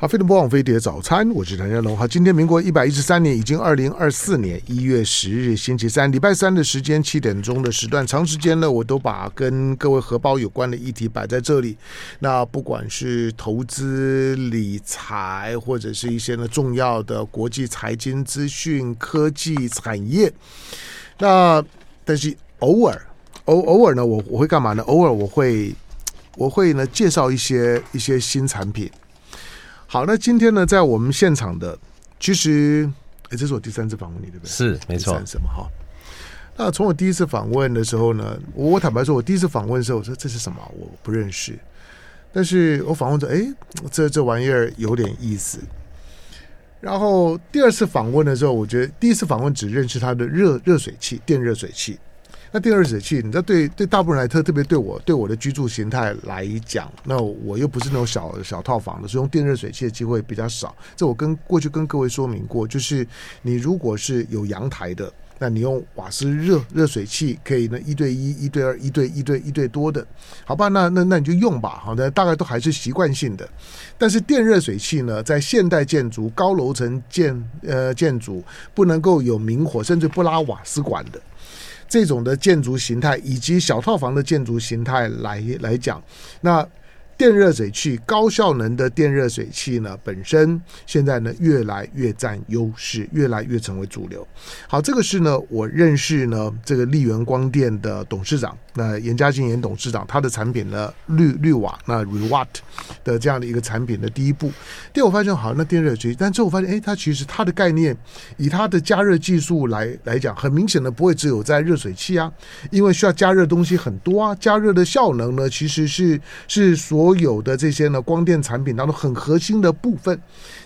好，飞碟播放飞碟早餐，我是谭家龙。好，今天民国一百一十三年，已经二零二四年一月十日，星期三，礼拜三的时间，七点钟的时段，长时间呢，我都把跟各位荷包有关的议题摆在这里。那不管是投资理财，或者是一些呢重要的国际财经资讯、科技产业，那但是偶尔偶偶尔呢，我我会干嘛呢？偶尔我会我会呢介绍一些一些新产品。好，那今天呢，在我们现场的，其实，哎，这是我第三次访问你，对不对？是，没错。什么哈？那从我第一次访问的时候呢，我坦白说，我第一次访问的时候，我说这是什么？我不认识。但是我访问着，哎，这这玩意儿有点意思。然后第二次访问的时候，我觉得第一次访问只认识它的热热水器，电热水器。那电热水器，你知道对对大部分人来特特别对我对我的居住形态来讲，那我又不是那种小小套房的，所以用电热水器的机会比较少。这我跟过去跟各位说明过，就是你如果是有阳台的，那你用瓦斯热热水器可以呢一对一、一对二、一对一对一对多的，好吧？那那那你就用吧，好的，大概都还是习惯性的。但是电热水器呢，在现代建筑、高楼层建呃建筑不能够有明火，甚至不拉瓦斯管的。这种的建筑形态以及小套房的建筑形态来来讲，那。电热水器，高效能的电热水器呢，本身现在呢越来越占优势，越来越成为主流。好，这个是呢我认识呢这个丽源光电的董事长，那严家进严董事长他的产品呢绿绿瓦那 ReWatt 的这样的一个产品的第一步。第二，我发现好，那电热水器，但之后发现，哎，它其实它的概念以它的加热技术来来讲，很明显的不会只有在热水器啊，因为需要加热东西很多啊，加热的效能呢其实是是所所有的这些呢，光电产品当中很核心的部分，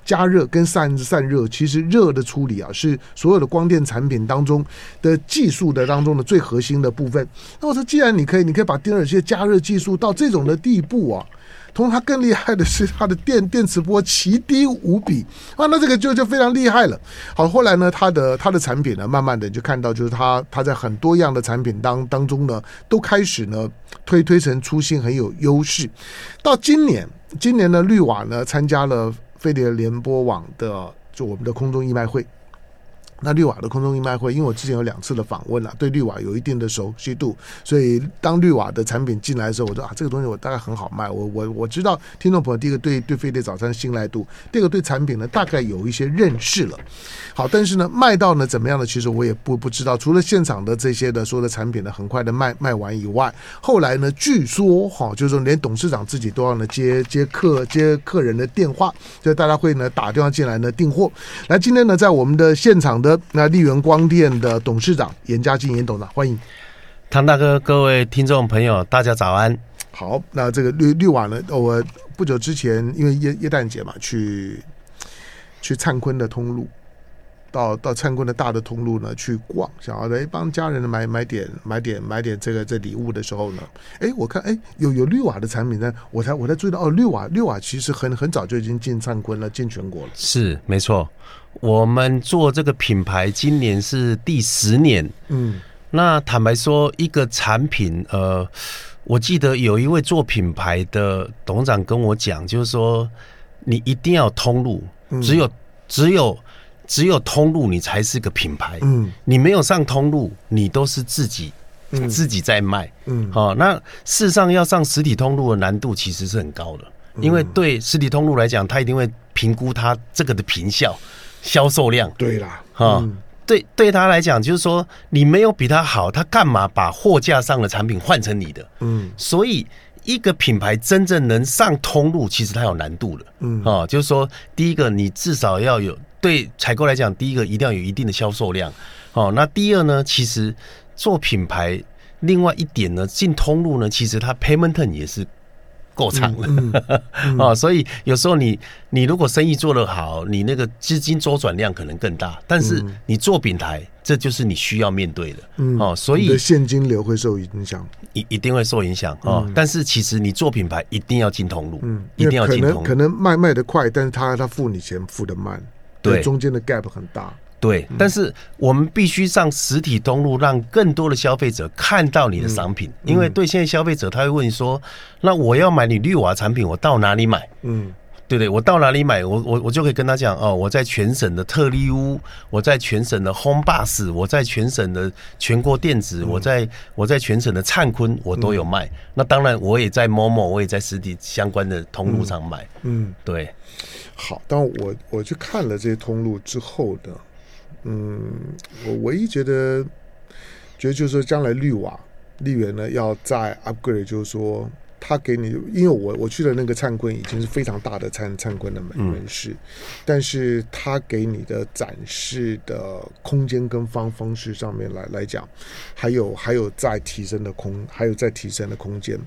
加热跟散散热，其实热的处理啊，是所有的光电产品当中的技术的当中的最核心的部分。那我说，既然你可以，你可以把电热器加热技术到这种的地步啊。同时，它更厉害的是它的电电磁波奇低无比啊，那这个就就非常厉害了。好，后来呢，它的它的产品呢，慢慢的就看到，就是它它在很多样的产品当当中呢，都开始呢推推陈出新，很有优势。到今年，今年呢，绿瓦呢参加了飞碟联播网的就我们的空中义卖会。那绿瓦的空中义卖会，因为我之前有两次的访问了，对绿瓦有一定的熟悉度，所以当绿瓦的产品进来的时候，我说啊，这个东西我大概很好卖。我我我知道听众朋友第一个对对飞碟早餐的信赖度，第二个对产品呢大概有一些认识了。好，但是呢卖到呢怎么样呢？其实我也不不知道。除了现场的这些的所有的产品呢很快的卖卖完以外，后来呢据说哈，就是说连董事长自己都要呢接接客接客人的电话，所以大家会呢打电话进来呢订货。那，今天呢在我们的现场的。那丽源光电的董事长严家进严董事长，欢迎唐大哥，各位听众朋友，大家早安。好，那这个绿绿瓦呢，我不久之前因为耶耶诞节嘛，去去灿坤的通路。到到灿坤的大的通路呢去逛，想要来帮家人买买点买点买点这个这礼物的时候呢，哎，我看哎有有绿瓦的产品呢，我才我才注意到哦，绿瓦绿瓦其实很很早就已经进灿坤了，进全国了。是没错，我们做这个品牌今年是第十年。嗯，那坦白说，一个产品，呃，我记得有一位做品牌的董事长跟我讲，就是说你一定要通路，只有、嗯、只有。只有通路，你才是个品牌。嗯，你没有上通路，你都是自己、嗯、自己在卖。嗯，好，那事实上要上实体通路的难度其实是很高的，因为对实体通路来讲，他一定会评估他这个的评效、销售量。对啦，哈，对对他来讲，就是说你没有比他好，他干嘛把货架上的产品换成你的？嗯，所以一个品牌真正能上通路，其实它有难度的。嗯，啊，就是说第一个，你至少要有。对采购来讲，第一个一定要有一定的销售量，哦，那第二呢，其实做品牌，另外一点呢，进通路呢，其实它 payment 也是够长了，嗯嗯 嗯、哦，所以有时候你你如果生意做得好，你那个资金周转量可能更大，但是你做品牌，这就是你需要面对的，嗯、哦，所以现金流会受影响，一一定会受影响哦。嗯、但是其实你做品牌一定要进通路，嗯，一定要进通路，可能可能卖卖的快，但是他他付你钱付的慢。对，中间的 gap 很大。对，但是我们必须上实体通路，让更多的消费者看到你的商品。因为对现在消费者，他会问说：“那我要买你绿瓦产品，我到哪里买？”嗯，对对，我到哪里买，我我我就可以跟他讲哦，我在全省的特力屋，我在全省的 Home Bus，我在全省的全国电子，嗯、我在我在全省的灿坤，我都有卖。嗯、那当然，我也在 Momo，我也在实体相关的通路上买。嗯，嗯对。好，但我我去看了这些通路之后的，嗯，我唯一觉得觉得就是说，将来绿瓦绿园呢要再 upgrade，就是说。他给你，因为我我去的那个灿坤已经是非常大的灿灿坤的门门市，嗯、但是他给你的展示的空间跟方方式上面来来讲，还有还有在提升的空，还有在提升的空间。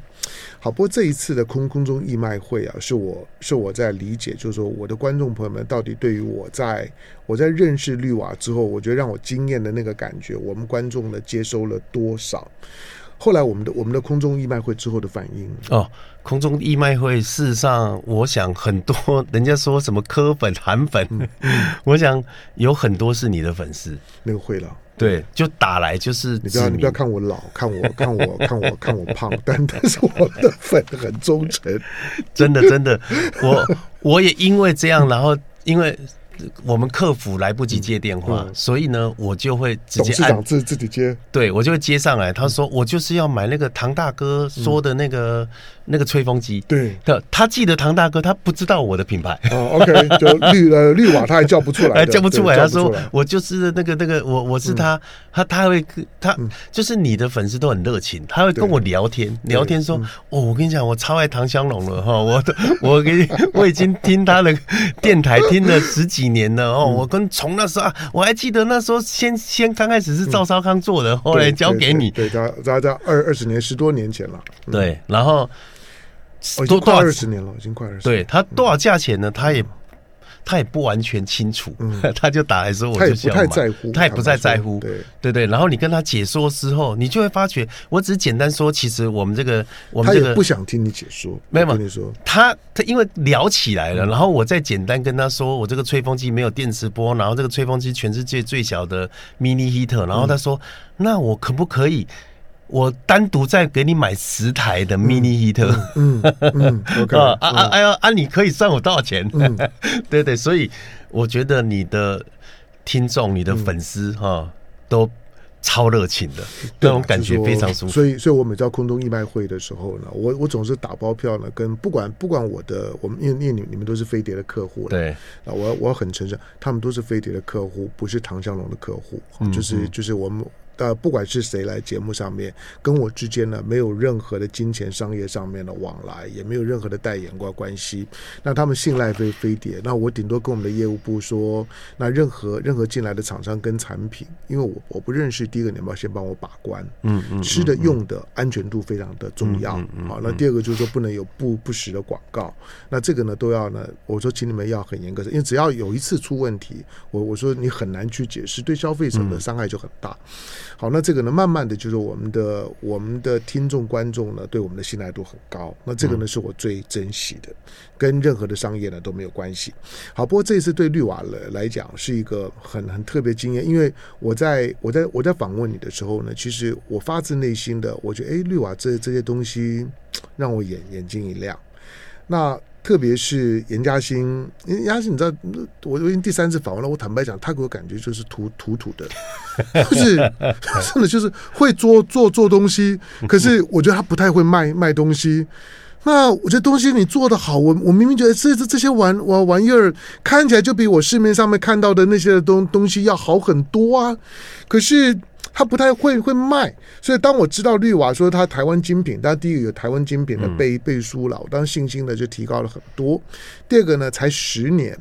好，不过这一次的空空中义卖会啊，是我是我在理解，就是说我的观众朋友们到底对于我在我在认识绿瓦之后，我觉得让我惊艳的那个感觉，我们观众呢接收了多少？后来我们的我们的空中义卖会之后的反应。哦，空中义卖会事实上，我想很多 人家说什么科粉韩粉，嗯嗯、我想有很多是你的粉丝。那个会了，对，就打来就是你不要你不要看我老，看我看我看我 看我胖，但但是我的粉很忠诚，真的真的，我我也因为这样，然后因为。我们客服来不及接电话，嗯嗯、所以呢，我就会直接按自自己接。对，我就会接上来。他说：“我就是要买那个唐大哥说的那个、嗯、那个吹风机。”对，他他记得唐大哥，他不知道我的品牌。哦，OK，就绿呃绿瓦，他还叫不出来，叫不出来。他说：“我就是那个那个，我我是他，嗯、他他会他就是你的粉丝都很热情，他会跟我聊天聊天说：‘哦，我跟你讲，我超爱唐香龙了哈，我我给我已经听他的电台听了十几。’”年了哦，我跟从那时候啊，我还记得那时候先先刚开始是赵少康做的，嗯、后来交给你，对，他他在二二十年十多年前了，嗯、对，然后都快二十年了，已经快二十，对他多少价钱呢？他也。他也不完全清楚，嗯、他就打来说，我就不太在乎，他也不再在乎，对对对。然后你跟他解说之后，你就会发觉，我只是简单说，其实我们这个，我们这个不想听你解说，没有你说，他他因为聊起来了，然后我再简单跟他说，我这个吹风机没有电磁波，然后这个吹风机全世界最小的 mini heater，然后他说，嗯、那我可不可以？我单独再给你买十台的 mini heater，嗯嗯，OK 啊 啊啊！哎呀啊，你可以算我多少钱？嗯，对对，所以我觉得你的听众、你的粉丝哈都超热情的，那种感觉非常舒服。所以，所以我每到空中义卖会的时候呢，我我总是打包票呢，跟不管不管我的我们因为因为你你们都是飞碟的客户，对啊，我我很诚实，他们都是飞碟的客户，不是唐香龙的客户，就是就是我们。呃，不管是谁来节目上面，跟我之间呢，没有任何的金钱商业上面的往来，也没有任何的代言过关系。那他们信赖飞飞碟，那我顶多跟我们的业务部说，那任何任何进来的厂商跟产品，因为我我不认识，第一个你们要先帮我把关，嗯嗯，吃的用的安全度非常的重要，好，那第二个就是说不能有不不实的广告，那这个呢都要呢，我说请你们要很严格的，因为只要有一次出问题，我我说你很难去解释，对消费者的伤害就很大。好，那这个呢，慢慢的就是我们的我们的听众观众呢，对我们的信赖度很高。那这个呢，是我最珍惜的，跟任何的商业呢都没有关系。好，不过这一次对绿瓦来来讲是一个很很特别经验，因为我在我在我在访问你的时候呢，其实我发自内心的，我觉得哎，绿瓦这这些东西让我眼眼睛一亮。那。特别是颜家新，颜家新，你知道，我我已经第三次访问了。我坦白讲，他给我感觉就是土土土的，就是 真的就是会做做做东西，可是我觉得他不太会卖卖东西。那我觉得东西你做的好，我我明明觉得这这这些玩玩玩意儿看起来就比我市面上面看到的那些东东西要好很多啊，可是。他不太会会卖，所以当我知道绿瓦说他台湾精品，但第一个有台湾精品的背背书了，我当时信心呢就提高了很多。第二个呢，才十年，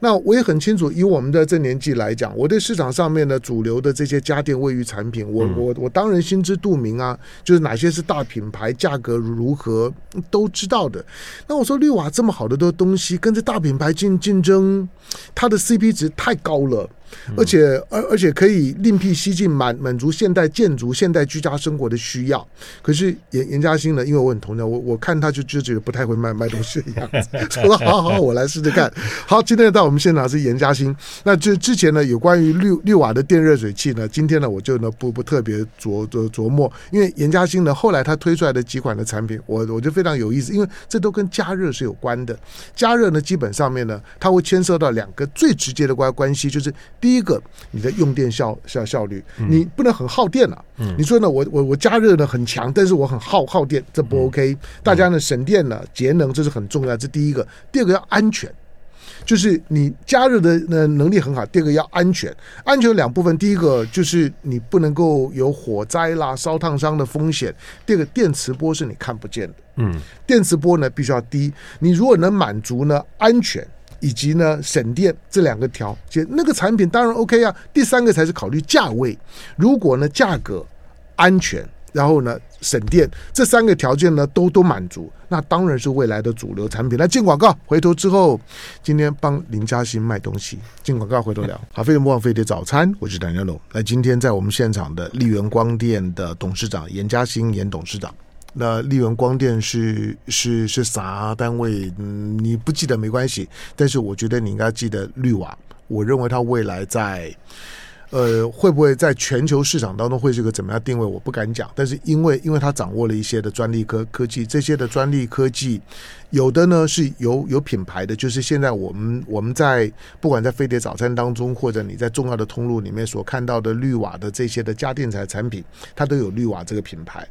那我也很清楚，以我们的这年纪来讲，我对市场上面的主流的这些家电卫浴产品，我我我当然心知肚明啊，就是哪些是大品牌，价格如何都知道的。那我说绿瓦这么好的东东西，跟这大品牌竞竞争，它的 CP 值太高了。而且而而且可以另辟蹊径，满满足现代建筑、现代居家生活的需要。可是严严嘉欣呢？因为我很同情我，我看他就就觉得不太会卖卖东西的样子。说好好，我来试试看。好，今天到我们现场是严嘉欣。那就之前呢，有关于绿绿瓦的电热水器呢，今天呢，我就呢不不特别琢琢琢磨，因为严嘉欣呢后来他推出来的几款的产品，我我觉得非常有意思，因为这都跟加热是有关的。加热呢，基本上面呢，它会牵涉到两个最直接的关关系，就是第一个，你的用电效效效率，你不能很耗电了、啊。嗯，你说呢？我我我加热呢很强，但是我很耗耗电，这不 OK。大家呢省电呢节能，这是很重要，这第一个。第二个要安全。就是你加热的呢能力很好，第二个要安全。安全两部分，第一个就是你不能够有火灾啦、烧烫伤的风险。第二个电磁波是你看不见的，嗯，电磁波呢必须要低。你如果能满足呢安全以及呢省电这两个条件，那个产品当然 OK 啊。第三个才是考虑价位，如果呢价格、安全。然后呢，省电这三个条件呢都都满足，那当然是未来的主流产品。来进广告，回头之后，今天帮林嘉欣卖东西。进广告，回头聊。好，飞碟魔王飞碟早餐，我是谭家龙。那今天在我们现场的丽源光电的董事长严嘉兴严董事长。那丽源光电是是是啥单位？嗯，你不记得没关系，但是我觉得你应该记得绿瓦。我认为它未来在。呃，会不会在全球市场当中会是一个怎么样定位？我不敢讲。但是因为因为他掌握了一些的专利科科技，这些的专利科技。有的呢是有有品牌的，就是现在我们我们在不管在飞碟早餐当中，或者你在重要的通路里面所看到的绿瓦的这些的家电材产品，它都有绿瓦这个品牌。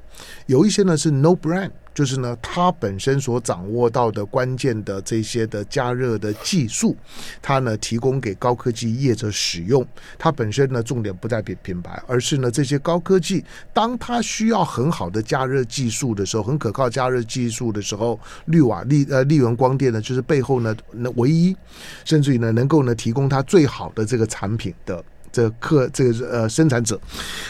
有一些呢是 no brand，就是呢它本身所掌握到的关键的这些的加热的技术，它呢提供给高科技业者使用。它本身呢重点不在品品牌，而是呢这些高科技，当它需要很好的加热技术的时候，很可靠加热技术的时候，绿瓦。丽呃丽源光电呢，就是背后呢那唯一，甚至于呢能够呢提供它最好的这个产品的这个客这个呃生产者。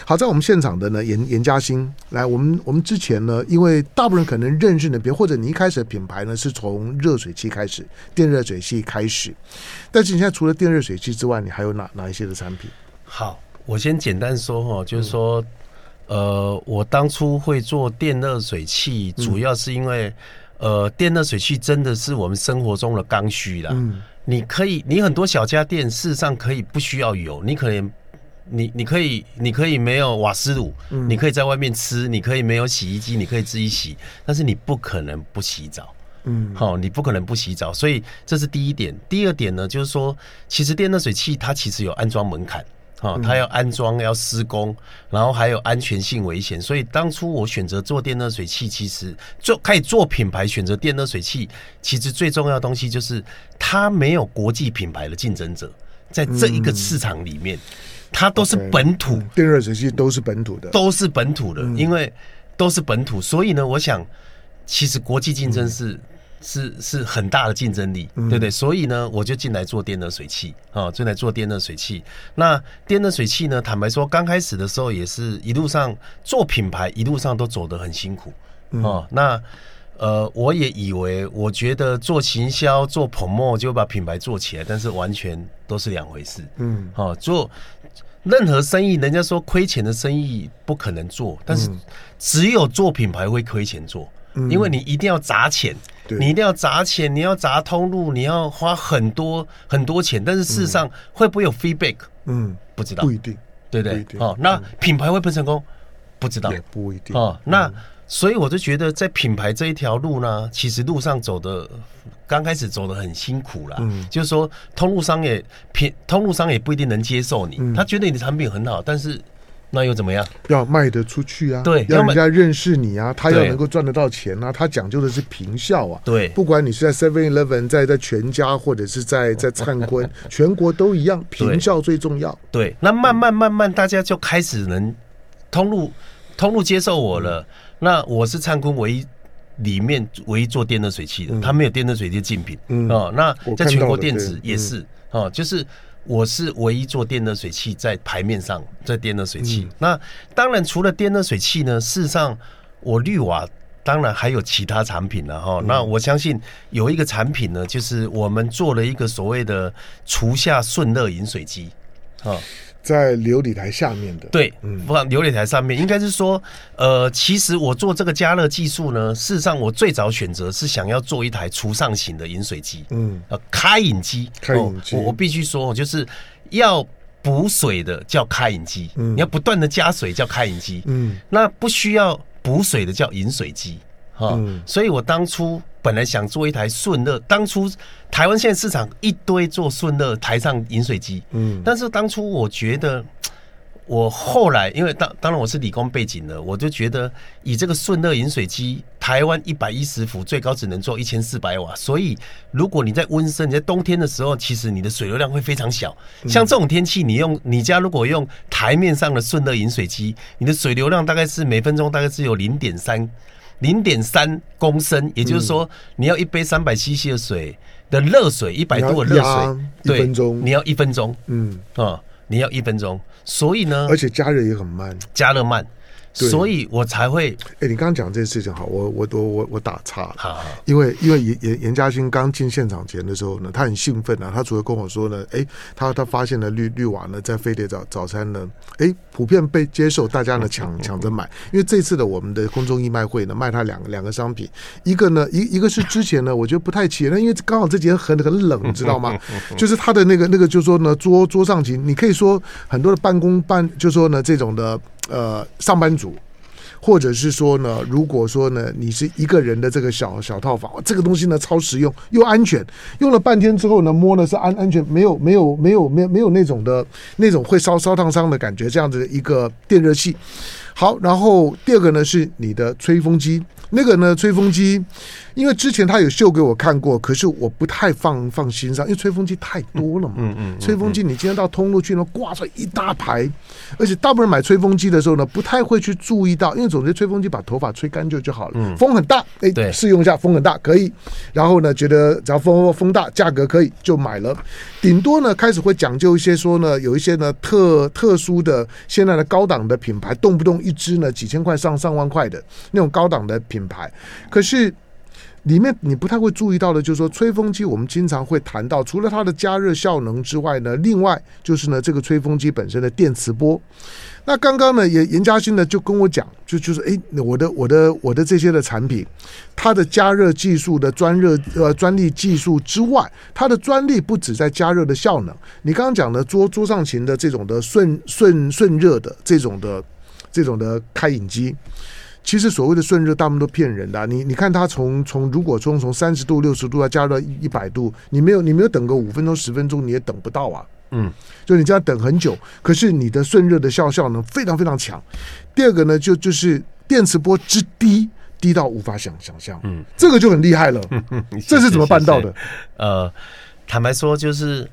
好，在我们现场的呢严严嘉欣来，我们我们之前呢，因为大部分人可能认识的，比如或者你一开始的品牌呢是从热水器开始，电热水器开始，但是你现在除了电热水器之外，你还有哪哪一些的产品？好，我先简单说哈，就是说、嗯、呃，我当初会做电热水器，主要是因为。呃，电热水器真的是我们生活中的刚需啦。嗯，你可以，你很多小家电事实上可以不需要油，你可能，你你可以，你可以没有瓦斯炉，嗯，你可以在外面吃，你可以没有洗衣机，你可以自己洗，但是你不可能不洗澡，嗯，好，你不可能不洗澡，所以这是第一点。第二点呢，就是说，其实电热水器它其实有安装门槛。哦，它要安装，要施工，然后还有安全性危险，所以当初我选择做电热水器，其实做可以做品牌，选择电热水器，其实最重要的东西就是它没有国际品牌的竞争者，在这一个市场里面，它都是本土，电热水器都是本土的，都是本土的，因为都是本土，所以呢，我想其实国际竞争是。是是很大的竞争力，对不对？所以呢，我就进来做电热水器啊，进来做电热水器。那电热水器呢，坦白说，刚开始的时候也是一路上做品牌，一路上都走得很辛苦哦。那呃，我也以为，我觉得做行销、做 promo 就把品牌做起来，但是完全都是两回事。嗯，哦，做任何生意，人家说亏钱的生意不可能做，但是只有做品牌会亏钱做。因为你一定要砸钱，你一定要砸钱，你要砸通路，你要花很多很多钱。但是事实上会不会有 feedback？嗯，不知道，不一定，对不对？哦，那品牌会不会成功？不知道，也不一定。哦，那所以我就觉得在品牌这一条路呢，其实路上走的刚开始走的很辛苦啦。嗯，就是说通路商也品，通路商也不一定能接受你，他觉得你的产品很好，但是。那又怎么样？要卖得出去啊！对，要人家认识你啊！他要能够赚得到钱啊！他讲究的是平效啊！对，不管你是在 Seven Eleven，在在全家，或者是在在灿坤，全国都一样，平效最重要。对，那慢慢慢慢，大家就开始能通路通路接受我了。那我是灿坤唯一里面唯一做电热水器的，他没有电热水器竞品。哦，那在全国电子也是哦，就是。我是唯一做电热水器在牌面上，在电热水器。嗯、那当然，除了电热水器呢，事实上我绿瓦当然还有其他产品了哈。嗯、那我相信有一个产品呢，就是我们做了一个所谓的厨下顺热饮水机。哦，在琉璃台下面的，对，不，琉璃台上面，应该是说，呃，其实我做这个加热技术呢，事实上我最早选择是想要做一台厨上型的饮水机，嗯，呃，开饮机，开饮机，我我必须说，就是要。补水的叫开饮机，嗯，你要不断的加水叫开饮机，嗯，那不需要补水的叫饮水机，哈，嗯，所以我当初本来想做一台顺热，当初台湾现在市场一堆做顺热台上饮水机，嗯，但是当初我觉得。我后来，因为当当然我是理工背景的，我就觉得以这个顺热饮水机，台湾一百一十伏最高只能做一千四百瓦，所以如果你在温升，你在冬天的时候，其实你的水流量会非常小。像这种天气，你用你家如果用台面上的顺热饮水机，你的水流量大概是每分钟大概是有零点三零点三公升，也就是说你要一杯三百 CC 的水的热水，一百度的热水，对，一分钟。你要一分钟，嗯。啊。你要一分钟，所以呢，而且加热也很慢，加热慢。所以我才会，哎，你刚刚讲这件事情好，我我我我我打岔，好，因为因为严严严嘉兴刚进现场前的时候呢，他很兴奋啊，他除了跟我说呢，哎，他他发现了绿绿瓦呢，在飞碟早早餐呢，哎，普遍被接受，大家呢抢 抢着买，因为这次的我们的空中义卖会呢，卖他两个两个商品，一个呢一一个是之前呢，我觉得不太起那，因为刚好这几天很很冷，你知道吗？就是他的那个那个，就是说呢，桌桌上型，你可以说很多的办公办，就是说呢这种的。呃，上班族，或者是说呢，如果说呢，你是一个人的这个小小套房，这个东西呢超实用又安全，用了半天之后呢，摸呢是安安全，没有没有没有没有没有那种的那种会烧烧烫伤的感觉，这样子的一个电热器。好，然后第二个呢是你的吹风机。那个呢，吹风机，因为之前他有秀给我看过，可是我不太放放心上，因为吹风机太多了嘛。嗯嗯。吹风机，你今天到通路去呢，挂出来一大排，而且大部分人买吹风机的时候呢，不太会去注意到，因为总觉得吹风机把头发吹干就就好了。嗯。风很大，哎，对，试用一下，风很大可以。然后呢，觉得只要风风大，价格可以就买了。顶多呢，开始会讲究一些，说呢，有一些呢特特殊的现在的高档的品牌，动不动一支呢几千块上上万块的那种高档的品。牌，可是里面你不太会注意到的，就是说吹风机，我们经常会谈到，除了它的加热效能之外呢，另外就是呢，这个吹风机本身的电磁波。那刚刚呢，严严嘉兴呢就跟我讲，就就是哎，我的我的我的这些的产品，它的加热技术的专热呃专利技术之外，它的专利不止在加热的效能。你刚刚讲的桌桌上型的这种的顺顺顺热的这种的这种的开饮机。其实所谓的顺热，大部分都骗人的。你你看它从从如果从从三十度六十度要加到一百度，你没有你没有等个五分钟十分钟你也等不到啊。嗯，就你这样等很久，可是你的顺热的效效能非常非常强。第二个呢，就就是电磁波之低，低到无法想想象。嗯，这个就很厉害了。这是怎么办到的？呃，坦白说，就是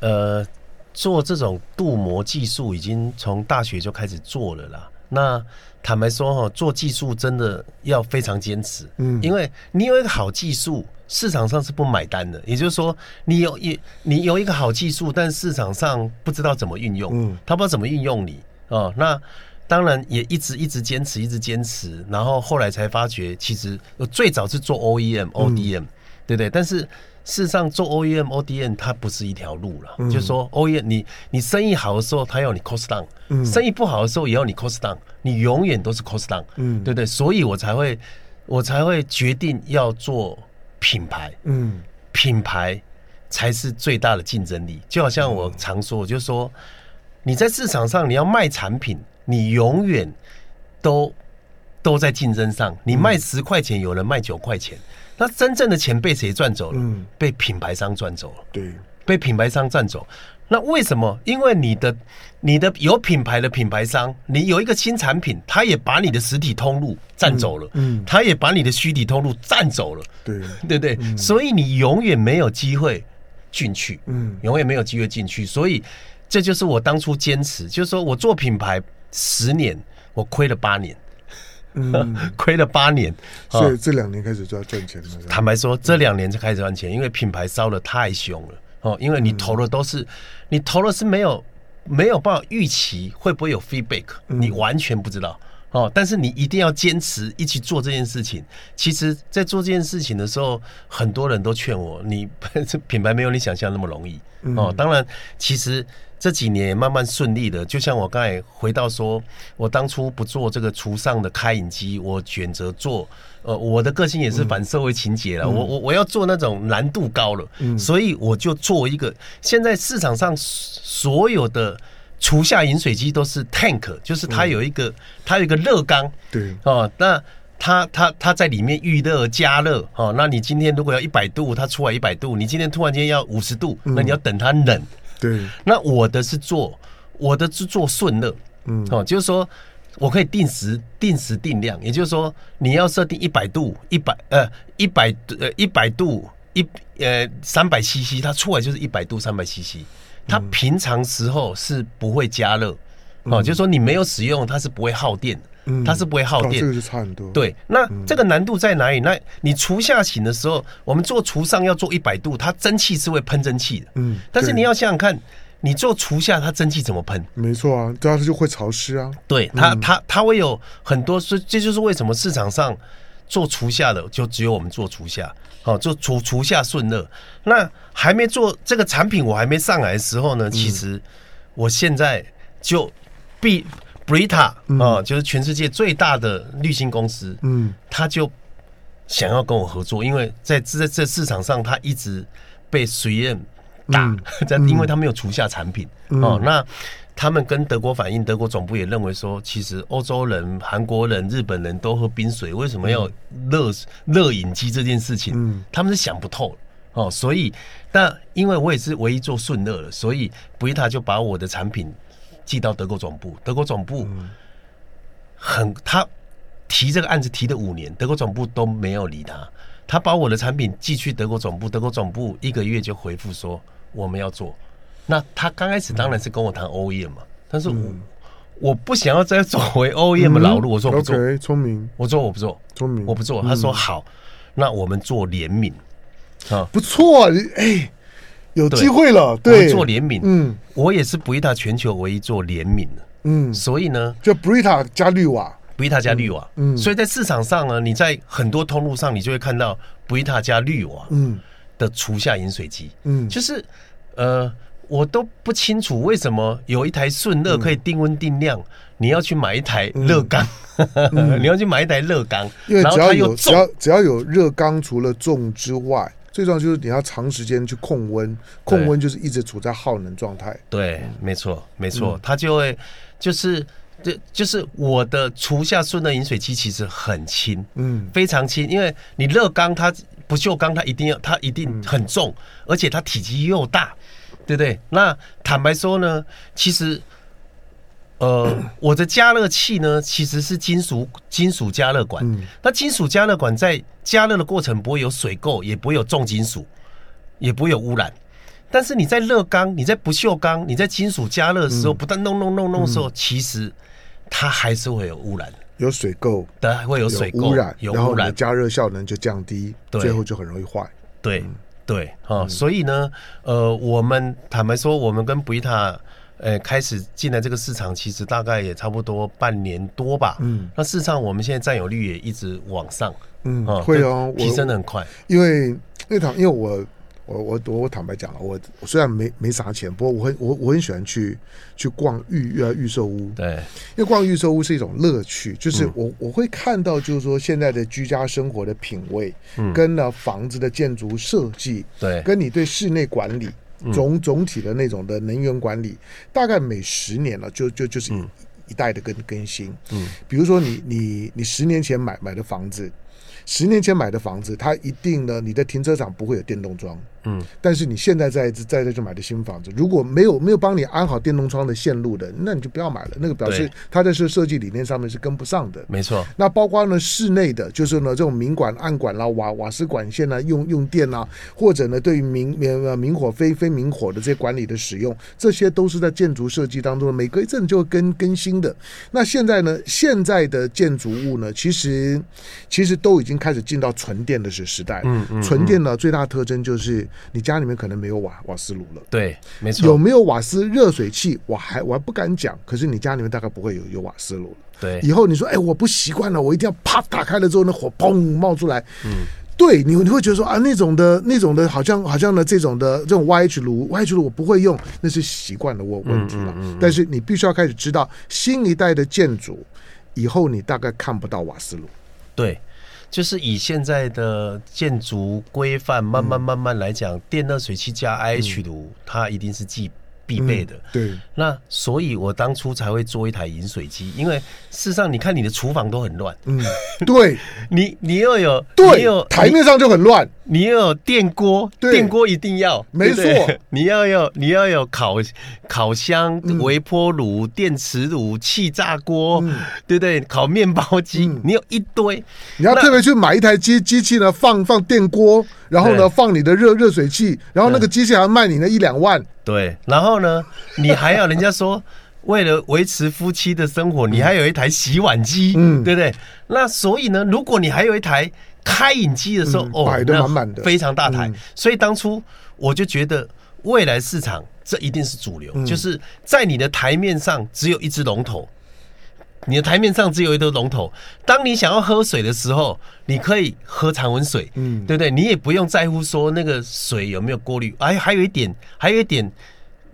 呃，做这种镀膜技术已经从大学就开始做了啦。那坦白说哈，做技术真的要非常坚持，嗯，因为你有一个好技术，市场上是不买单的。也就是说，你有一你有一个好技术，但市场上不知道怎么运用，嗯，他不知道怎么运用你哦。那当然也一直一直坚持，一直坚持，然后后来才发觉，其实我最早是做 OEM、ODM，对不对？但是。事实上，做 OEM、ODM 它不是一条路了。嗯、就是说，OEM 你你生意好的时候，它要你 cost down；、嗯、生意不好的时候，也要你 cost down。你永远都是 cost down，嗯，对不对？所以我才会我才会决定要做品牌，嗯，品牌才是最大的竞争力。就好像我常说，就是说你在市场上你要卖产品，你永远都都在竞争上。你卖十块钱，有人卖九块钱。那真正的钱被谁赚走了？嗯，被品牌商赚走了。对，被品牌商赚走。那为什么？因为你的、你的有品牌的品牌商，你有一个新产品，他也把你的实体通路占走了。嗯，他也把你的虚体通路占走了。对，对不对？所以你永远没有机会进去。嗯，永远没有机会进去。所以这就是我当初坚持，就是说我做品牌十年，我亏了八年。嗯，亏了八年，所以这两年开始就要赚钱了。坦白说，这两年就开始赚钱，因为品牌烧的太凶了哦。因为你投的都是，你投的是没有没有办法预期会不会有 feedback，你完全不知道哦。但是你一定要坚持一起做这件事情。其实，在做这件事情的时候，很多人都劝我，你 品牌没有你想象那么容易哦。当然，其实这几年慢慢顺利的，就像我刚才回到说，我当初不做这个厨上的开饮机，我选择做，呃，我的个性也是反社会情节了，嗯、我我我要做那种难度高了，嗯、所以我就做一个。现在市场上所有的厨下饮水机都是 tank，就是它有一个、嗯、它有一个热缸，对哦，那。它它它在里面预热加热哦，那你今天如果要一百度，它出来一百度，你今天突然间要五十度，那你要等它冷。对，那我的是做我的是做顺热，嗯，哦，就是说我可以定时定时定量，也就是说你要设定一百度一百呃一百呃一百度一呃三百 CC，它出来就是一百度三百 CC，它平常时候是不会加热，哦，就是说你没有使用它是不会耗电的。它是不会耗电，这个就差很多。对，那这个难度在哪里？那你除下型的时候，我们做除上要做一百度，它蒸汽是会喷蒸汽的。嗯，但是你要想想看，你做除下，它蒸汽怎么喷？没错啊，这样它就会潮湿啊。对，它它它会有很多，所以这就是为什么市场上做除下的就只有我们做除下，好做除除下顺热。那还没做这个产品，我还没上来的时候呢，其实我现在就必。Brita 啊，就是全世界最大的滤芯公司，嗯，他就想要跟我合作，因为在这这市场上，他一直被水验打，但因为他没有除下产品哦。那他们跟德国反映，德国总部也认为说，其实欧洲人、韩国人、日本人都喝冰水，为什么要热热饮机这件事情？嗯，他们是想不透哦。所以，但因为我也是唯一做顺热的，所以 Brita 就把我的产品。寄到德国总部，德国总部很，他提这个案子提了五年，德国总部都没有理他。他把我的产品寄去德国总部，德国总部一个月就回复说我们要做。那他刚开始当然是跟我谈 OEM 嘛，但是我我不想要再走回 OEM 老路，我说不做，聪明，我说我不做，聪明，我不做。他说好，那我们做联名啊，不错，哎。有机会了，对，做联名，嗯，我也是 Brita 全球唯一做联名的，嗯，所以呢，就 Brita 加绿瓦，Brita 加绿瓦，嗯，所以在市场上呢，你在很多通路上，你就会看到 Brita 加绿瓦，嗯，的厨下饮水机，嗯，就是，呃，我都不清楚为什么有一台顺热可以定温定量，你要去买一台热缸，你要去买一台热缸，因为只要有只要只要有热缸，除了重之外。最重要就是你要长时间去控温，控温就是一直处在耗能状态。对，没错，没错，它就会就是，就就是我的厨下顺的饮水机其实很轻，嗯，非常轻，因为你热缸它不锈钢，它一定要它一定很重，而且它体积又大，对不对？那坦白说呢，其实。呃，我的加热器呢，其实是金属金属加热管。嗯、那金属加热管在加热的过程不会有水垢，也不会有重金属，也不会有污染。但是你在热缸，你在不锈钢，你在金属加热的时候，嗯、不断弄弄弄弄的时候，嗯、其实它还是会有污染，有水垢，对，会有水垢，污染，有污染，然后加热效能就降低，对最后就很容易坏。对对啊，所以呢，呃，我们坦白说，我们跟 Brita。呃，开始进来这个市场，其实大概也差不多半年多吧。嗯，那事实上我们现在占有率也一直往上。嗯，会哦，提升的很快。因为因为坦，因为我我我我坦白讲了，我我虽然没没啥钱，不过我很我我很喜欢去去逛预呃预售屋。对，因为逛预售屋是一种乐趣，就是我我会看到，就是说现在的居家生活的品味，嗯，跟呢房子的建筑设计，对，跟你对室内管理。总总体的那种的能源管理，大概每十年了，就就就是一代的更更新。嗯，比如说你你你十年前买买的房子，十年前买的房子，它一定呢，你的停车场不会有电动桩。嗯，但是你现在在在在这买的新房子，如果没有没有帮你安好电动窗的线路的，那你就不要买了。那个表示它在设设计理念上面是跟不上的。没错。那包括呢室内的，就是呢这种明管暗管啦、瓦瓦斯管线啊、用用电啊，或者呢对于明明明火非非明火的这些管理的使用，这些都是在建筑设计当中每隔一阵就会更更新的。那现在呢，现在的建筑物呢，其实其实都已经开始进到纯电的时时代。嗯嗯。纯电呢最大特征就是。你家里面可能没有瓦瓦斯炉了，对，没错。有没有瓦斯热水器？我还我还不敢讲。可是你家里面大概不会有有瓦斯炉了。对，以后你说，哎，我不习惯了，我一定要啪打开了之后，那火砰冒出来。嗯，对你，你会觉得说啊，那种的那种的，好像好像呢，这种的这种 YH 炉，YH 炉我不会用，那是习惯的问问题了。嗯嗯嗯、但是你必须要开始知道，新一代的建筑以后，你大概看不到瓦斯炉。对，就是以现在的建筑规范，慢慢慢慢来讲，嗯、电热水器加 IH 炉，嗯、它一定是既必备的。嗯、对，那所以我当初才会做一台饮水机，因为事实上，你看你的厨房都很乱。嗯，对，你你又有对，你有台面上就很乱。你又有电锅，电锅一定要，没错。你要有你要有烤烤箱、微波炉、电磁炉、气炸锅，对不对？烤面包机，你有一堆。你要特别去买一台机机器呢，放放电锅，然后呢放你的热热水器，然后那个机器还要卖你那一两万。对，然后呢，你还要人家说，为了维持夫妻的生活，你还有一台洗碗机，嗯，对不对？那所以呢，如果你还有一台开饮机的时候，哦，摆的满满的，非常大台。所以当初我就觉得，未来市场这一定是主流，就是在你的台面上只有一只龙头，你的台面上只有一只龙头。当你想要喝水的时候，你可以喝常温水，嗯，对不对？你也不用在乎说那个水有没有过滤。哎，还有一点，还有一点。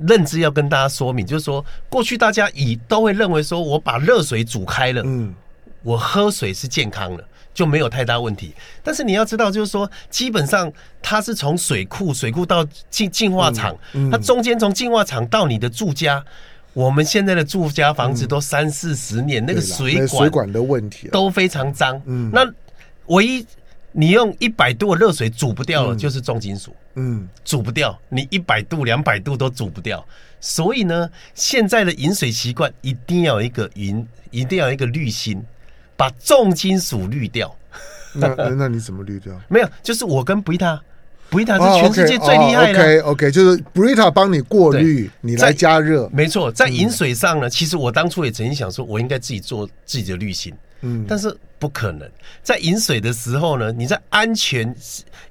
认知要跟大家说明，就是说，过去大家以都会认为说，我把热水煮开了，嗯，我喝水是健康的，就没有太大问题。但是你要知道，就是说，基本上它是从水库、水库到净净化厂，嗯嗯、它中间从净化厂到你的住家，我们现在的住家房子都三四十年，嗯、那个水管水管的问题都非常脏。嗯，那唯一。你用一百度的热水煮不掉了，就是重金属。嗯，煮不掉，你一百度、两百度都煮不掉。所以呢，现在的饮水习惯一定要有一个饮，一定要有一个滤芯，把重金属滤掉。那那你怎么滤掉？没有，就是我跟 Brita，Brita 是全世界最厉害的。OK OK，就是 Brita 帮你过滤，你来加热。没错，在饮水上呢，其实我当初也曾经想说，我应该自己做自己的滤芯。嗯，但是不可能，在饮水的时候呢，你在安全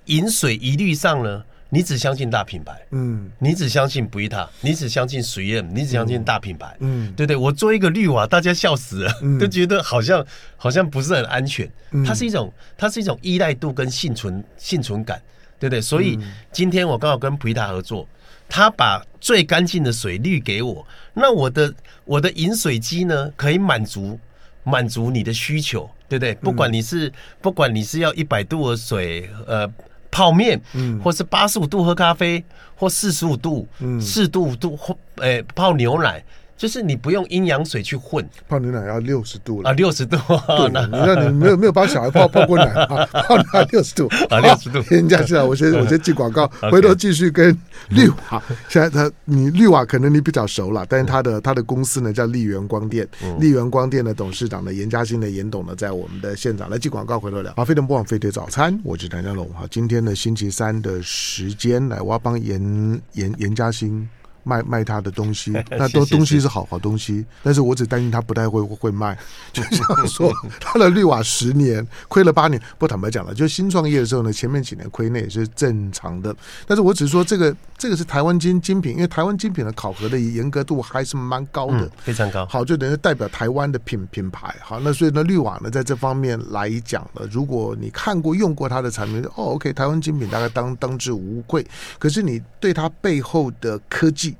饮水疑虑上呢，你只相信大品牌，嗯，你只相信 Brita，你只相信水 M，你只相信大品牌，嗯，对对，我做一个滤瓦，大家笑死了，嗯、都觉得好像好像不是很安全，它是一种它是一种依赖度跟幸存幸存感，对不对？所以今天我刚好跟 Brita 合作，他把最干净的水滤给我，那我的我的饮水机呢，可以满足。满足你的需求，对不对？不管你是、嗯、不管你是要一百度的水，呃，泡面，嗯，或是八十五度喝咖啡，或四十五度，嗯，四度度或呃泡牛奶。就是你不用阴阳水去混，泡牛奶要六十度了啊，六十度。对，你看你没有没有帮小孩泡 泡过奶啊？泡奶六十度啊，六十度。人家是啊，我先 我先进广告，回头继续跟绿瓦。现在他你绿瓦可能你比较熟了，但是他的他的公司呢叫丽源光电，丽源光电的董事长呢严嘉兴的严董呢在我们的现场来进广告，回头聊。好，飞碟播网飞碟早餐，我是谭家龙。好，今天的星期三的时间来，我要帮严严严嘉兴。卖卖他的东西，那都东西是好好东西，但是我只担心他不太会会卖。就像说 他的绿瓦十年亏了八年，不坦白讲了，就新创业的时候呢，前面几年亏那也是正常的。但是我只是说这个这个是台湾精精品，因为台湾精品的考核的严格度还是蛮高的，非常高。好，就等于代表台湾的品品牌。好，那所以呢，绿瓦呢在这方面来讲呢，如果你看过用过他的产品，哦，OK，台湾精品大概当当之无愧。可是你对它背后的科技。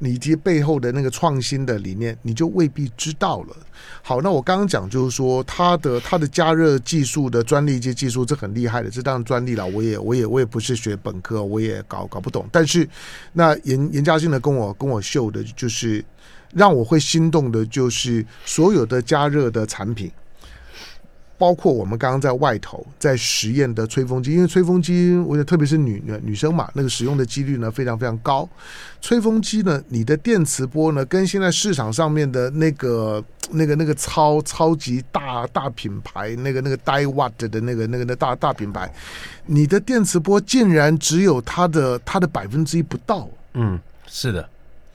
以及背后的那个创新的理念，你就未必知道了。好，那我刚刚讲就是说，它的它的加热技术的专利及技术，这很厉害的，这当然专利了。我也 我也我也不是学本科，我也搞搞不懂。但是那严严家兴呢，跟我跟我秀的就是让我会心动的，就是所有的加热的产品。包括我们刚刚在外头在实验的吹风机，因为吹风机，我觉得特别是女女生嘛，那个使用的几率呢非常非常高。吹风机呢，你的电磁波呢，跟现在市场上面的那个那个那个超超级大大品牌，那个那个 Daiwatt 的那个那个那大大品牌，你的电磁波竟然只有它的它的百分之一不到。嗯，是的。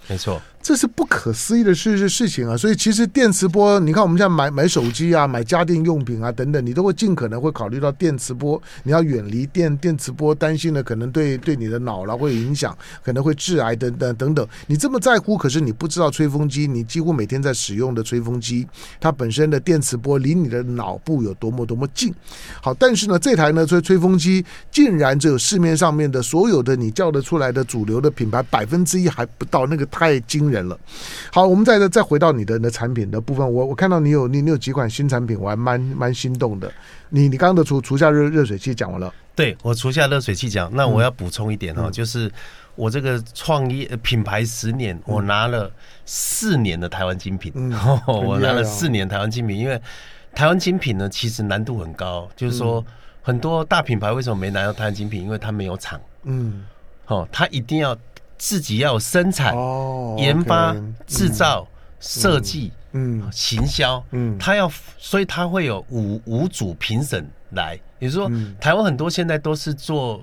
没错，这是不可思议的事事情啊！所以其实电磁波，你看我们现在买买手机啊，买家电用品啊等等，你都会尽可能会考虑到电磁波，你要远离电电磁波，担心呢可能对对你的脑了会有影响，可能会致癌等等等等。你这么在乎，可是你不知道吹风机，你几乎每天在使用的吹风机，它本身的电磁波离你的脑部有多么多么近。好，但是呢，这台呢吹吹风机竟然只有市面上面的所有的你叫得出来的主流的品牌百分之一还不到，那个太惊人了。好，我们再再回到你的你的产品的部分，我我看到你有你你有几款新产品，我还蛮蛮心动的。你你刚刚的厨厨下热热水器讲完了，对我厨下热水器讲，那我要补充一点哈，嗯、就是我这个创业品牌十年，嗯、我拿了四年的台湾精品，嗯，我拿了四年台湾精品，因为台湾精品呢其实难度很高，就是说很多大品牌为什么没拿到台湾精品？因为它没有厂，嗯，哦，它一定要。自己要有生产、哦、研发、制、嗯、造、设计、嗯、行销，嗯，他要，所以他会有五五组评审来。也就是说，嗯、台湾很多现在都是做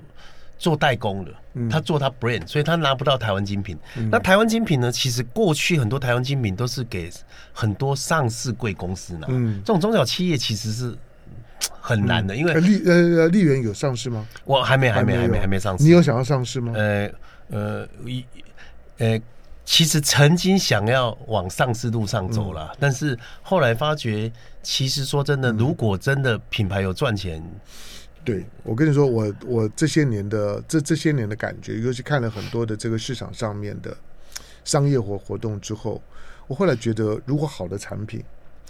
做代工的，嗯、他做他 brand，所以他拿不到台湾精品。嗯、那台湾精品呢？其实过去很多台湾精品都是给很多上市贵公司拿，嗯，这种中小企业其实是 很难的，嗯、因为立呃立源有上市吗？我还没还没还没还没上市。你有想要上市吗？呃。呃，一，呃，其实曾经想要往上市路上走了，嗯、但是后来发觉，其实说真的，嗯、如果真的品牌有赚钱，对，我跟你说，我我这些年的这这些年的感觉，尤其看了很多的这个市场上面的商业活活动之后，我后来觉得，如果好的产品。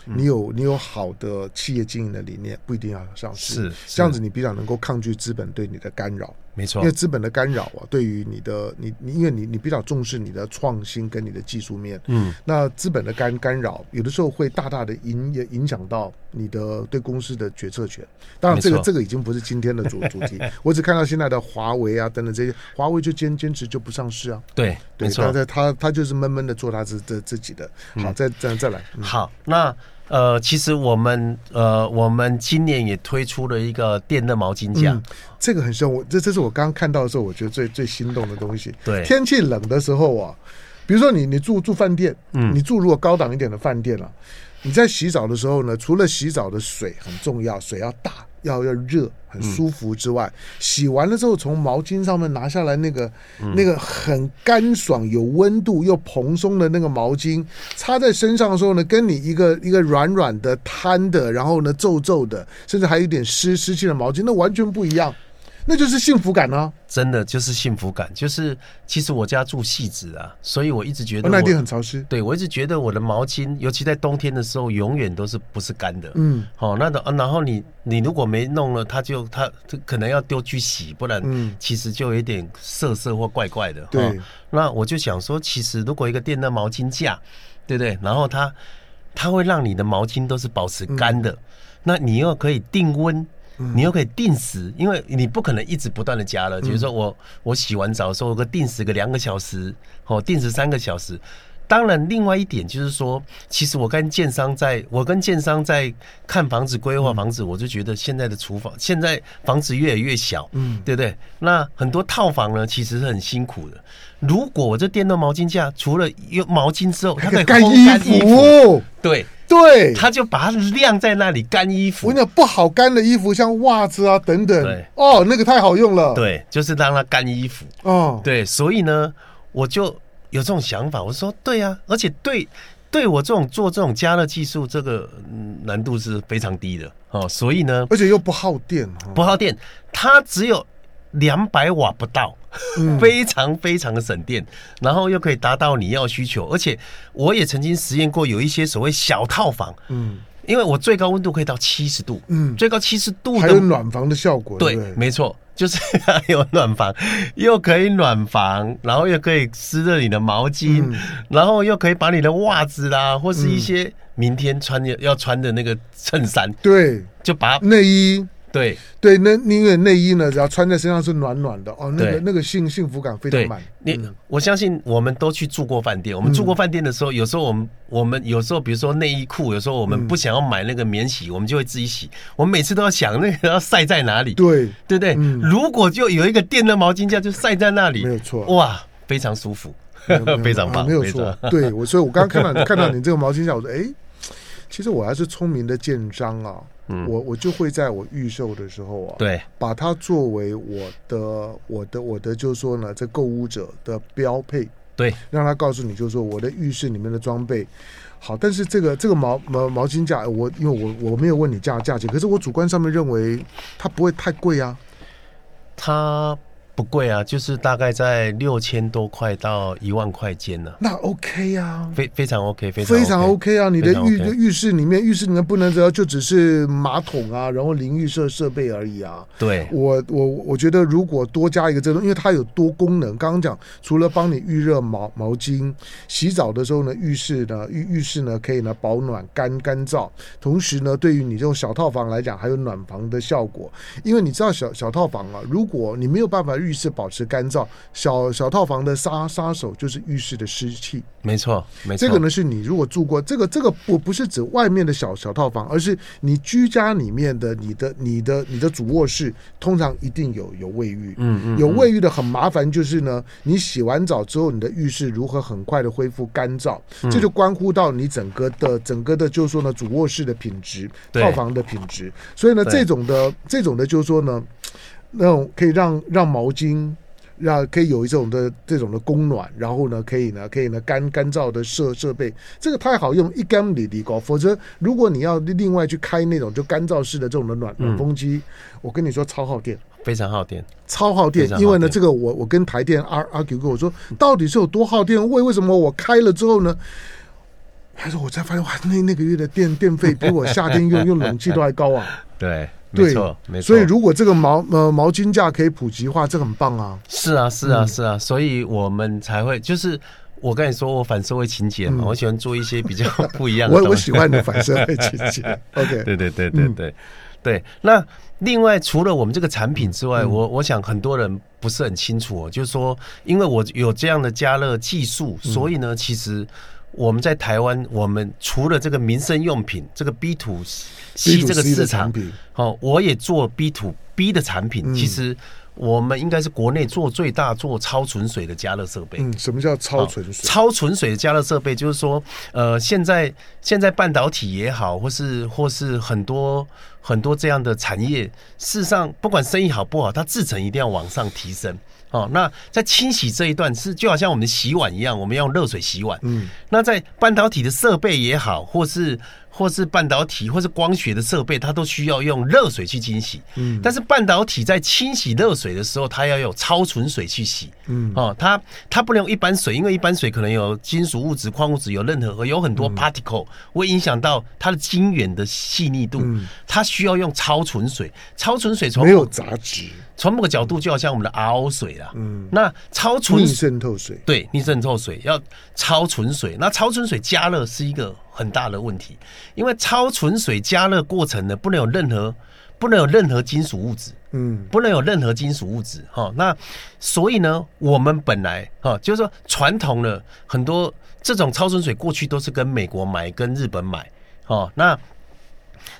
你有你有好的企业经营的理念，不一定要上市。是，是这样子，你比较能够抗拒资本对你的干扰。没错，因为资本的干扰啊，对于你的你你，因为你你比较重视你的创新跟你的技术面。嗯，那资本的干干扰，有的时候会大大的影也影响到你的对公司的决策权。当然，这个这个已经不是今天的主 主题。我只看到现在的华为啊等等这些，华为就坚坚持就不上市啊。对，对，没错，他他他就是闷闷的做他自自自己的。好，再再再来。嗯、好，那。呃，其实我们呃，我们今年也推出了一个电热毛巾架，嗯，这个很像我这这是我刚刚看到的时候，我觉得最最心动的东西。对，天气冷的时候啊，比如说你你住住饭店，嗯，你住如果高档一点的饭店啊，你在洗澡的时候呢，除了洗澡的水很重要，水要大。要要热很舒服之外，嗯、洗完了之后从毛巾上面拿下来那个、嗯、那个很干爽、有温度又蓬松的那个毛巾，擦在身上的时候呢，跟你一个一个软软的摊的，然后呢皱皱的，甚至还有一点湿湿气的毛巾，那完全不一样。那就是幸福感呢、啊，真的就是幸福感。就是其实我家住戏子啊，所以我一直觉得那地很潮湿。对，我一直觉得我的毛巾，尤其在冬天的时候，永远都是不是干的。嗯，好，那的，然后你你如果没弄了，它就它可能要丢去洗，不然其实就有点涩涩或怪怪的。对，那我就想说，其实如果一个电热毛巾架，对不对？然后它它会让你的毛巾都是保持干的，嗯、那你又可以定温。你又可以定时，因为你不可能一直不断的加热。比如说我我洗完澡的时候，我个定时个两个小时，哦，定时三个小时。当然，另外一点就是说，其实我跟建商在，我跟建商在看房子规划房子，我就觉得现在的厨房，现在房子越来越小，嗯，对不对？那很多套房呢，其实是很辛苦的。如果我这电动毛巾架，除了用毛巾之后，它可以烘干衣服，对。对，他就把它晾在那里干衣服。我讲，不好干的衣服，像袜子啊等等，对哦，那个太好用了。对，就是让它干衣服。哦，对，所以呢，我就有这种想法。我说，对啊，而且对对我这种做这种加热技术，这个难度是非常低的哦。所以呢，而且又不耗电，不耗电，它只有。两百瓦不到，非常非常的省电，然后又可以达到你要需求，而且我也曾经实验过，有一些所谓小套房，嗯，因为我最高温度可以到七十度，嗯，最高七十度还有暖房的效果，对，没错，就是有暖房，又可以暖房，然后又可以湿热你的毛巾，然后又可以把你的袜子啦，或是一些明天穿要穿的那个衬衫，对，就把内衣。对对，那因为内衣呢，只要穿在身上是暖暖的哦，那个那个幸幸福感非常满。你我相信我们都去住过饭店，我们住过饭店的时候，有时候我们我们有时候比如说内衣裤，有时候我们不想要买那个免洗，我们就会自己洗。我们每次都要想那个要晒在哪里，对对对。如果就有一个电热毛巾架就晒在那里，没有错，哇，非常舒服。非常棒，没有错。对我，所以我刚刚看到 看到你这个毛巾架，我说，哎，其实我还是聪明的建商啊。嗯，我我就会在我预售的时候啊，对，把它作为我的我的我的，就是说呢，这购物者的标配，对，让他告诉你，就是说我的浴室里面的装备。好，但是这个这个毛毛毛巾架，我因为我我没有问你价价钱，可是我主观上面认为它不会太贵啊，它。不贵啊，就是大概在六千多块到一万块间呢。那 OK 啊，非非常 OK，非常 OK 非常 OK 啊。你的浴浴室里面，浴室里面不能只要就只是马桶啊，然后淋浴设设备而已啊。对，我我我觉得如果多加一个这种，因为它有多功能。刚刚讲，除了帮你预热毛毛巾，洗澡的时候呢，浴室呢浴浴室呢可以呢保暖干干燥，同时呢，对于你这种小套房来讲，还有暖房的效果。因为你知道小小套房啊，如果你没有办法浴室保持干燥，小小套房的杀杀手就是浴室的湿气。没错，没错。这个呢，是你如果住过这个这个不不是指外面的小小套房，而是你居家里面的你的你的你的主卧室，通常一定有有卫浴。嗯嗯。有卫浴的很麻烦，就是呢，你洗完澡之后，你的浴室如何很快的恢复干燥，这就关乎到你整个的整个的，就是说呢，主卧室的品质，套房的品质。所以呢，这种的这种的，就是说呢。那种可以让让毛巾，让可以有一种的这种的供暖，然后呢，可以呢，可以呢干干燥的设设备，这个太好用，一干里里高。否则，如果你要另外去开那种就干燥式的这种的暖暖风机，我跟你说超耗电，非常耗电，超耗电。因为呢，这个我我跟台电阿阿 Q 跟我说，到底是有多耗电？为为什么我开了之后呢？还是我才发现哇，那那个月的电电费比我夏天用用冷气都还高啊！对。对，没错，没错。所以如果这个毛呃毛巾架可以普及化，这很棒啊！是啊，是啊，是啊，嗯、所以我们才会就是我跟你说，我反社会情节嘛，嗯、我喜欢做一些比较 不一样的。我我喜欢你的反社会情节。OK，对对对对对、嗯、对。那另外除了我们这个产品之外，嗯、我我想很多人不是很清楚哦，就是说，因为我有这样的加热技术，所以呢，其实。我们在台湾，我们除了这个民生用品，这个 B to C 这个市场，好，我也做 B to B 的产品。其实我们应该是国内做最大做超纯水的加热设备。嗯，什么叫超纯水？超纯水的加热设备就是说，呃，现在现在半导体也好，或是或是很多很多这样的产业，事实上不管生意好不好，它制成一定要往上提升。哦，那在清洗这一段是就好像我们洗碗一样，我们要用热水洗碗。嗯，那在半导体的设备也好，或是或是半导体或是光学的设备，它都需要用热水去清洗。嗯，但是半导体在清洗热水的时候，它要用超纯水去洗。嗯，哦，它它不能用一般水，因为一般水可能有金属物质、矿物质，有任何有很多 particle 会影响到它的晶圆的细腻度。嗯，它需要用超纯水，超纯水从没有杂质。从某个角度，就好像我们的 RO 水啦。嗯，那超纯逆渗透水，对，逆渗透水要超纯水。那超纯水加热是一个很大的问题，因为超纯水加热过程呢，不能有任何不能有任何金属物质，嗯，不能有任何金属物质。哈，那所以呢，我们本来哈，就是说传统的很多这种超纯水过去都是跟美国买，跟日本买。哦，那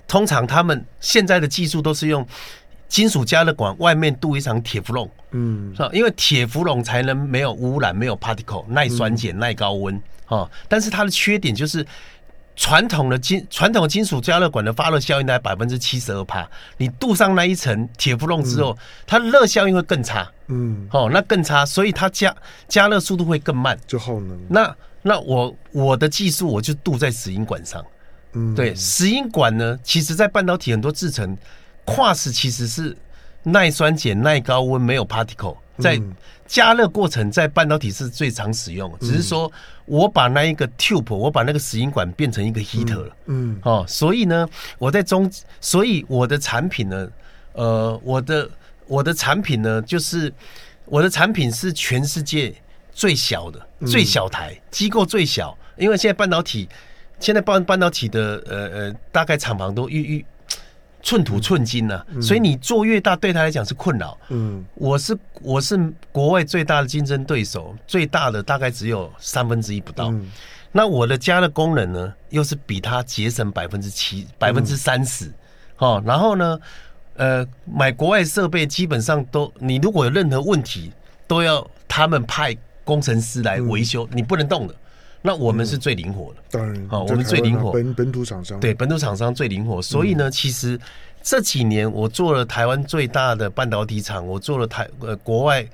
通常他们现在的技术都是用。金属加热管外面镀一层铁氟龙，嗯，是吧？因为铁氟龙才能没有污染、没有 particle、耐酸碱、耐高温，哦。但是它的缺点就是，传统的金传统的金属加热管的发热效应大概百分之七十二帕，你镀上那一层铁氟龙之后，它热效应会更差，嗯，哦，那更差，所以它加加热速度会更慢，就耗能。那那我我的技术我就镀在石英管上，嗯，对，石英管呢，其实在半导体很多制成。跨石其实是耐酸碱、耐高温，没有 particle，在加热过程在半导体是最常使用。只是说我把那一个 tube，我把那个石英管变成一个 heater 了。嗯，哦，所以呢，我在中，所以我的产品呢，呃，我的我的产品呢，就是我的产品是全世界最小的、最小台机构最小，因为现在半导体现在半半导体的呃呃，大概厂房都预预。寸土寸金呢、啊，嗯、所以你做越大，对他来讲是困扰。嗯，我是我是国外最大的竞争对手，最大的大概只有三分之一不到。嗯、那我的家的功能呢，又是比他节省百分之七百分之三十。哦，然后呢，呃，买国外设备基本上都，你如果有任何问题，都要他们派。工程师来维修，嗯、你不能动的。那我们是最灵活的，当然，好，我们最灵活，本本土厂商，对，本土厂商最灵活。所以呢，其实这几年我做了台湾最大的半导体厂，我做了台呃国外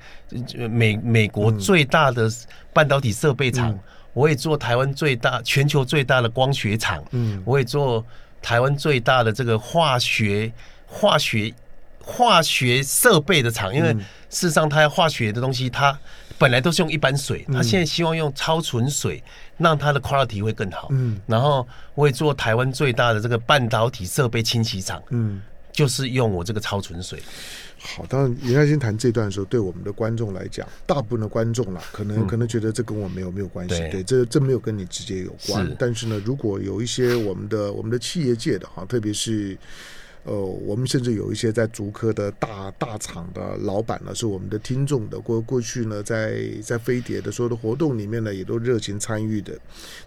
美美国最大的半导体设备厂，我也做台湾最大全球最大的光学厂，嗯，我也做台湾最大的这个化学化学化学设备的厂，因为事实上它要化学的东西它。本来都是用一般水，他现在希望用超纯水，让它的 quality 会更好。嗯，然后我也做台湾最大的这个半导体设备清洗厂，嗯，就是用我这个超纯水。好，当然颜嘉兴谈这段的时候，对我们的观众来讲，大部分的观众啦，可能可能觉得这跟我没有没有关系，对，这这没有跟你直接有关。但是呢，如果有一些我们的我们的企业界的哈，特别是。呃，我们甚至有一些在竹科的大大厂的老板呢，是我们的听众的。过过去呢，在在飞碟的所有的活动里面呢，也都热情参与的。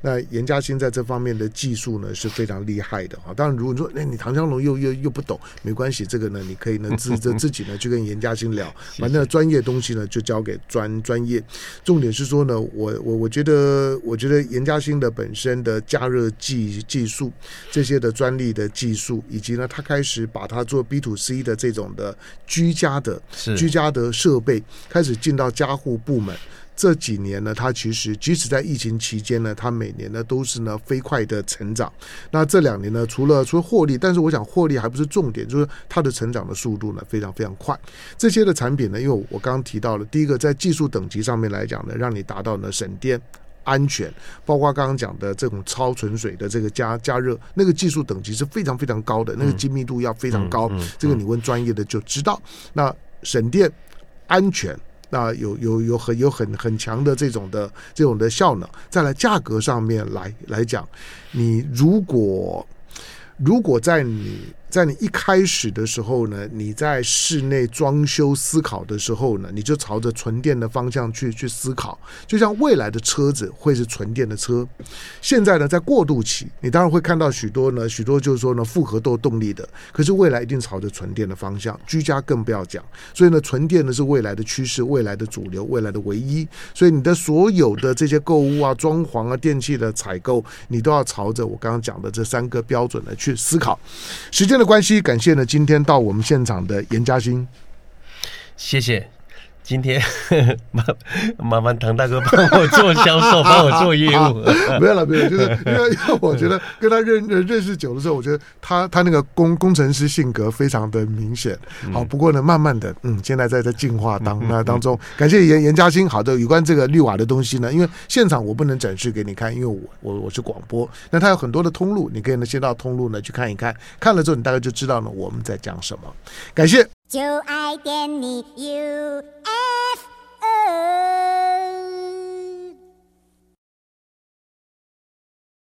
那严嘉欣在这方面的技术呢，是非常厉害的哈。当然，如果说那、欸、你唐湘龙又又又不懂，没关系，这个呢，你可以呢自自 自己呢去跟严嘉欣聊，反正专业东西呢就交给专专业。重点是说呢，我我我觉得，我觉得严嘉欣的本身的加热技技术，这些的专利的技术，以及呢，他开始。是把它做 B to C 的这种的居家的居家的设备开始进到家户部门。这几年呢，它其实即使在疫情期间呢，它每年呢都是呢飞快的成长。那这两年呢，除了除了获利，但是我想获利还不是重点，就是它的成长的速度呢非常非常快。这些的产品呢，因为我刚刚提到了，第一个在技术等级上面来讲呢，让你达到呢省电。安全，包括刚刚讲的这种超纯水的这个加加热，那个技术等级是非常非常高的，那个精密度要非常高。这个你问专业的就知道。那省电、安全，那有有有很有很很强的这种的这种的效能。再来价格上面来来讲，你如果如果在你。在你一开始的时候呢，你在室内装修思考的时候呢，你就朝着纯电的方向去去思考。就像未来的车子会是纯电的车，现在呢在过渡期，你当然会看到许多呢，许多就是说呢复合动动力的，可是未来一定朝着纯电的方向，居家更不要讲。所以呢，纯电呢是未来的趋势，未来的主流，未来的唯一。所以你的所有的这些购物啊、装潢啊、电器的采购，你都要朝着我刚刚讲的这三个标准来去思考。时间的关系，感谢呢，今天到我们现场的严嘉欣，谢谢。今天 麻麻烦唐大哥帮我做销售，帮我做业务。没有了，没有，就是因为因为我觉得跟他认认识久的时候，我觉得他他那个工工程师性格非常的明显。好，不过呢，慢慢的，嗯，现在在在进化当那当中。感谢严严嘉欣。好的，有关这个绿瓦的东西呢，因为现场我不能展示给你看，因为我我我是广播。那它有很多的通路，你可以呢先到通路呢去看一看，看了之后你大概就知道呢我们在讲什么。感谢。就爱点你 UFO。